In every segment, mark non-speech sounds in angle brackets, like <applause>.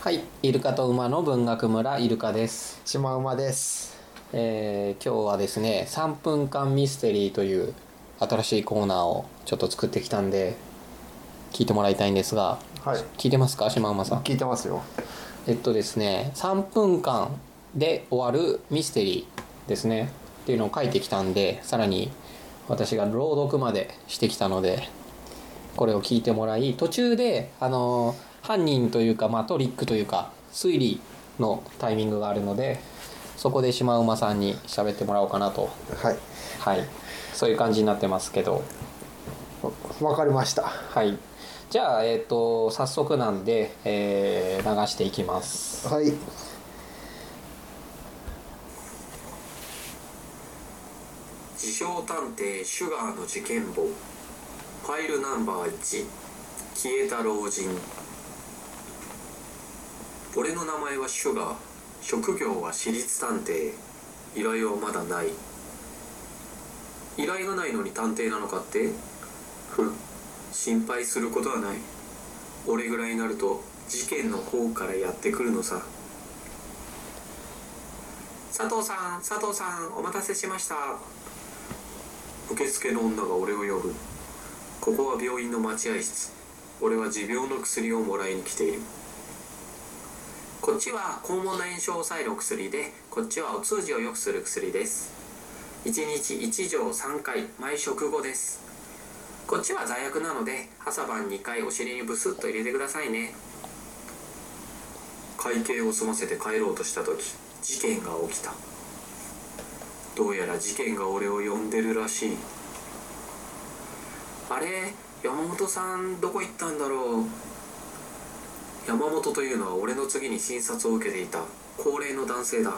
はい、イルカと馬の文学村イルカです。シマウマです。えー今日はですね、3分間ミステリーという新しいコーナーをちょっと作ってきたんで、聞いてもらいたいんですが、はい。聞いてますか、島馬さん。聞いてますよ。えっとですね、3分間で終わるミステリーですね、っていうのを書いてきたんで、さらに私が朗読までしてきたので、これを聞いてもらい、途中で、あのー犯人というか、まあ、トリックというか、推理のタイミングがあるので、そこでシマウマさんに喋ってもらおうかなと。はいはい。そういう感じになってますけど。わわかりましたはい。じゃあ、えっ、と、早速なんで、えー流していきます。はい自称探偵シュガーの事件簿ファイルナンバー1消えた老人俺の名前はシュガー職業は私立探偵。依頼はまだない。依頼がないのに探偵なのかって？ふん心配することはない。俺ぐらいになると事件の方からやってくるのさ。佐藤さん佐藤さんお待たせしました。受付の女が俺を呼ぶ。ここは病院の待合室。俺は持病の薬をもらいに来ている。こっちは肛門の炎症を抑えるお薬でこっちはお通じを良くする薬です。1日1錠3回毎食後です。こっちは罪悪なので朝晩2回お尻にブスッと入れてくださいね。会計を済ませて帰ろうとした時事件が起きた。どうやら事件が俺を呼んでるらしい。あれ山本さんどこ行ったんだろう。山本というのは俺の次に診察を受けていた高齢の男性だ。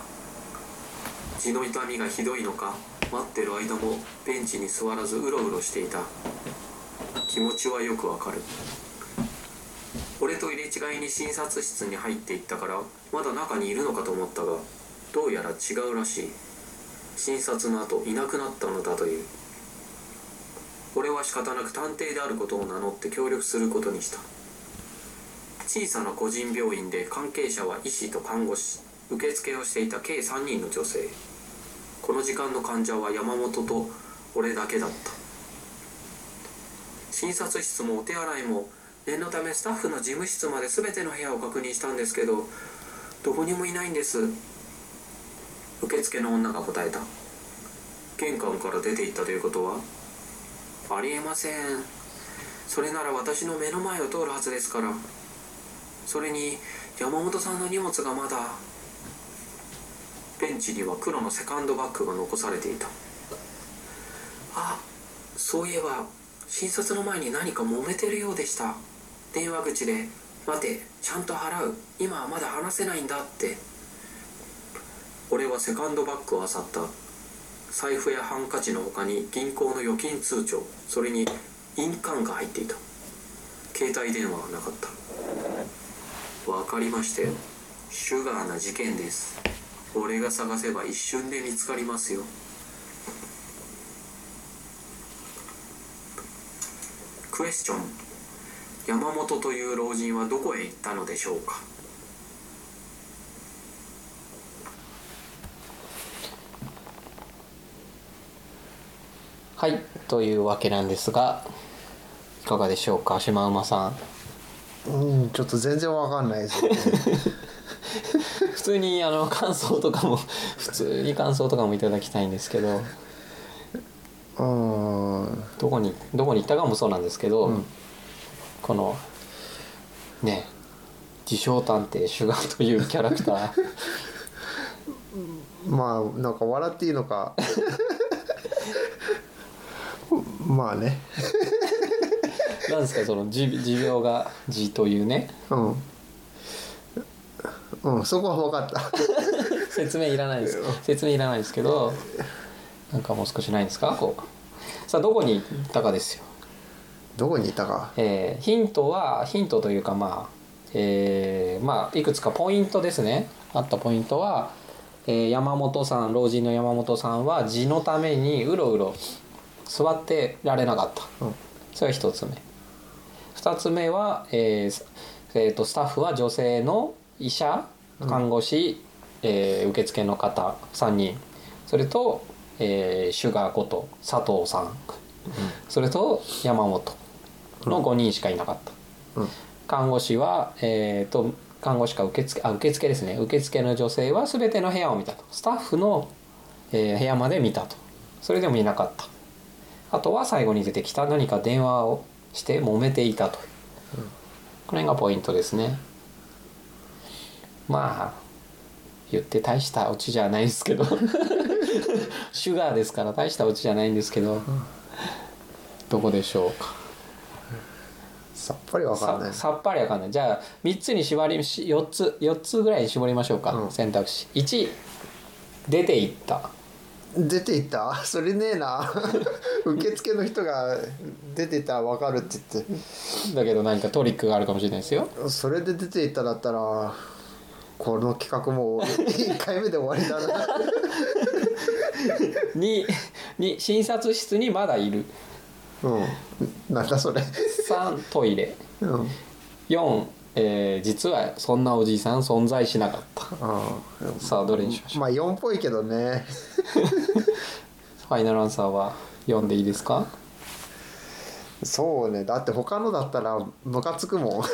血の痛みがひどいのか待ってる間もベンチに座らずうろうろしていた。気持ちはよくわかる。俺と入れ違いに診察室に入っていったからまだ中にいるのかと思ったがどうやら違うらしい。診察の後いなくなったのだという。俺は仕方なく探偵であることを名乗って協力することにした。小さな個人病院で関係者は医師と看護師受付をしていた計3人の女性。この時間の患者は山本と俺だけだった。診察室もお手洗いも念のためスタッフの事務室まで全ての部屋を確認したんですけどどこにもいないんです。受付の女が答えた。玄関から出て行ったということはありえません。それなら私の目の前を通るはずですから。それに山本さんの荷物がまだベンチには黒のセカンドバッグが残されていた。あそういえば診察の前に何か揉めてるようでした。電話口で「待てちゃんと払う。今はまだ話せないんだ」って。俺はセカンドバッグを漁った。財布やハンカチの他に銀行の預金通帳それに印鑑が入っていた。携帯電話はなかった。わかりましたよシュガーな事件です。俺が探せば一瞬で見つかりますよ。クエスチョン。山本という老人はどこへ行ったのでしょうか？はいというわけなんですがいかがでしょうか？シマウマさん。うんちょっと全然わかんないです。ね普通にあの感想とかも普通に感想とかもいただきたいんですけど。うんどこにどこに行ったかもそうなんですけど、うんこのね自称探偵シュガーというキャラクター。<laughs> まあなんか笑っていいのか。<laughs> まあねなんですかその持持病が「持」というね。うん。うんそこは分かった。<laughs> 説明いらないです。説明いらないですけどなんかもう少しないんですか？こう。さあどこに行ったかですよ。どこにいたか？えーヒントはヒントというかまあ、えーまあいくつかポイントですね。あったポイントは、えー山本さん老人の山本さんは字のためにうろうろ座ってられなかった、うん。それが一つ目二つ目は、えーえーとスタッフは女性の医者看護師、えー受付の方3人。それと、えーシュガーこと佐藤さん、それと山本の5人しかいなかった、うん。看護師は、えー、と看護師か受付あ受付ですね。受付の女性は全ての部屋を見たと。スタッフの、えー部屋まで見たと。それでもいなかった。あとは最後に出てきた何か電話をして揉めていたと、これがポイントですね。まあ言って大したオチじゃないですけど。<laughs> シュガーですから大したオチじゃないんですけど、どこでしょうか。さっぱりわかんない。ささっぱりわかんない。じゃあ3つに縛りし4つ4つぐらいに絞りましょうか、うん。選択肢。1出て行った出ていった？<laughs> それねえな。<laughs> 受付の人が出ていったらわかるって言っだけど何かトリックがあるかもしれないですよ。てそれで出ていっただったらこの企画もう1回目で終わりだな。2 <laughs> に診察室にまだいる。うん。なんだそれ。3トイレ。うん。4、えー実はそんなおじいさん存在しなかった。あさあどれにしましょう？まあ4っぽいけどね <laughs> ファイナルアンサーは4でいいですか？そうね。だって他のだったらムカつくもん。<laughs>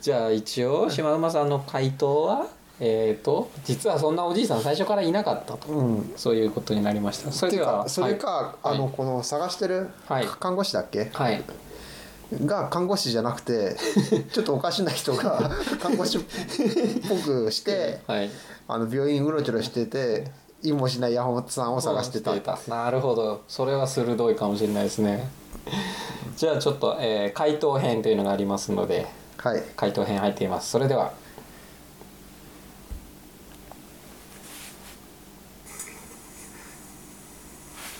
じゃあ一応島馬さんの回答はえっ、と実はそんなおじいさん最初からいなかったと、うん。そういうことになりました。それてではかそれか、はい。あのはいこの探してるはい。看護師だっけ、はいが看護師じゃなくて <laughs> ちょっとおかしな人が <laughs> 看護師っぽくしてはい。あの病院うろちょろしてて意もしない山本さんを探してた、なるほど。それは鋭いかもしれないですね。じゃあちょっと、えー回答編というのがありますのではい。回答編入っています。それでは。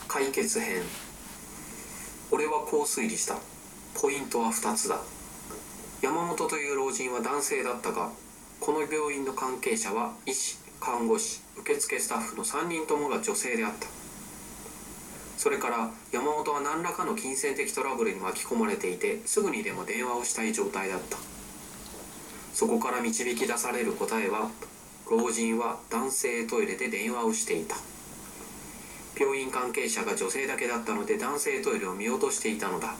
解決編。俺はこう推理したポイントは2つだ。山本という老人は男性だったがこの病院の関係者は医師看護師受付スタッフの3人ともが女性であった。それから山本は何らかの金銭的トラブルに巻き込まれていてすぐにでも電話をしたい状態だった。そこから導き出される答えは老人は男性トイレで電話をしていた。病院関係者が女性だけだったので男性トイレを見落としていたのだ。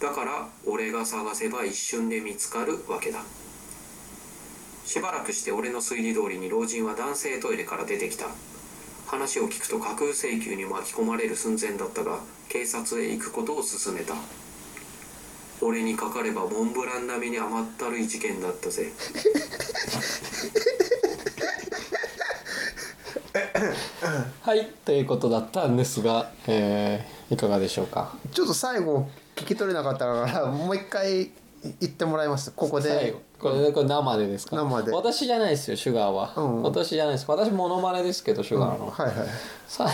だから俺が探せば一瞬で見つかるわけだ。しばらくして俺の推理通りに老人は男性トイレから出てきた。話を聞くと架空請求に巻き込まれる寸前だったが警察へ行くことを勧めた。俺にかかればモンブラン並みに甘ったるい事件だったぜ。はいということだったんですが、えーいかがでしょうか？ちょっと最後聞き取れなかったからもう一回言ってもらいますここ最で後。これこれ生でですか？生で。私じゃないですよシュガーは、うん私じゃないです。私モノマネですけどシュガーの、はいはい。さ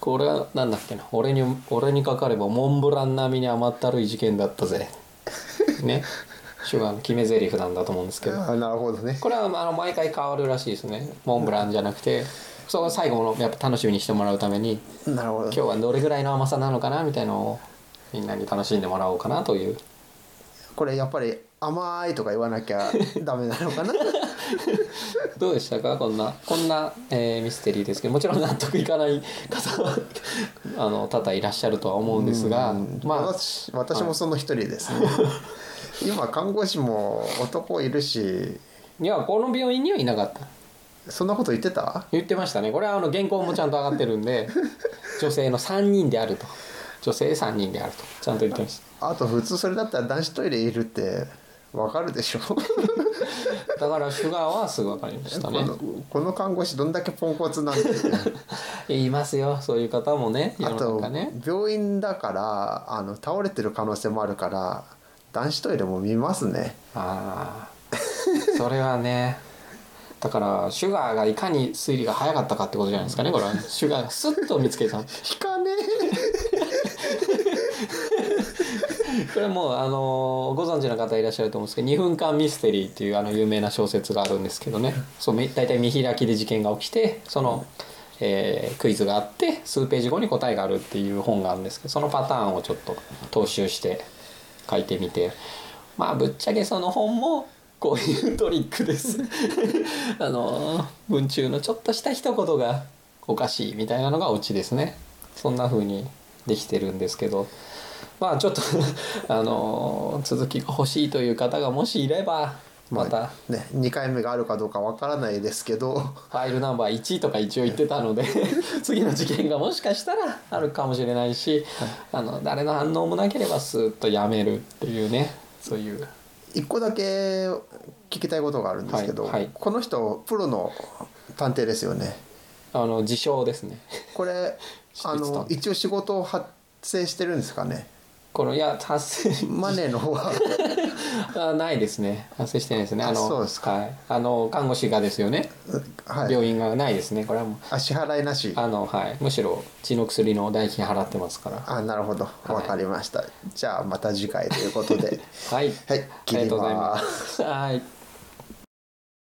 これはなんだっけな？俺に俺にかかればモンブラン並みに甘ったるい事件だったぜ。<laughs> ね。シュガーの決め台詞なんだと思うんですけど。あなるほどね。これはあの毎回変わるらしいですね。モンブランじゃなくて。そこ最後のやっぱ楽しみにしてもらうために。なるほど。今日はどれぐらいの甘さなのかな？みたいのをみんなに楽しんでもらおうかなという。これやっぱり甘いとか言わなきゃダメなのかな？<laughs> どうでしたか？こんなこんな、えーミステリーですけど。もちろん納得いかない方はあの多々いらっしゃるとは思うんですが。うん。まあ。私私もその一人ですね、<laughs> 今看護師も男いるし。いやこの病院にはいなかった。そんなこと言ってた？言ってましたね。これはあの原稿もちゃんと上がってるんで <laughs> 女性の3人であると女性3人であると。ちゃんと言ってました。あと普通それだったら男子トイレいるってわかるでしょ？だからシュガーはすぐ分かりましたね。この看護師どんだけポンコツなんて。<laughs> 言いますよ。そういう方もね世のあと病院だからあの倒れてる可能性もあるから男子トイレも見ますね。ああそれはね。だからシュガーがいかに推理が早かったかってことじゃないですかねこれは。ねシュガーがスッと見つけた <laughs> これもうあのーご存知の方いらっしゃると思うんですけど「2分間ミステリー」っていうあの有名な小説があるんですけどね。そうみ大体見開きで事件が起きてその、えークイズがあって数ページ後に答えがあるっていう本があるんですけどそのパターンをちょっと踏襲して書いてみて。まあぶっちゃけその本もこういうトリックです。<laughs> あの文中のちょっとした一言がおかしいみたいなのがオチですね。そんな風にできてるんですけどまあちょっと <laughs> あの続きが欲しいという方がもしいればまた。ね2回目があるかどうかわからないですけど。ファイルナンバー1とか一応言ってたので <laughs> 次の事件がもしかしたらあるかもしれないし、あの誰の反応もなければスーッとやめるっていうねそういう。一個だけ聞きたいことがあるんですけど、はいはい。この人プロの探偵ですよね。あの自称ですね。これ <laughs> あの一応仕事を発生してるんですかねこのいや達成マネーの方は。<laughs> あないですね。発生してないですね。あのあそうですか。はい、あの看護師がですよね、はい。病院がないですね。これはもう。あ支払いなし。あのはい。むしろ血の薬の代金払ってますから。あなるほど。い。わかりました、じゃあまた次回ということで。<laughs> はい。はいありがとうございます。はい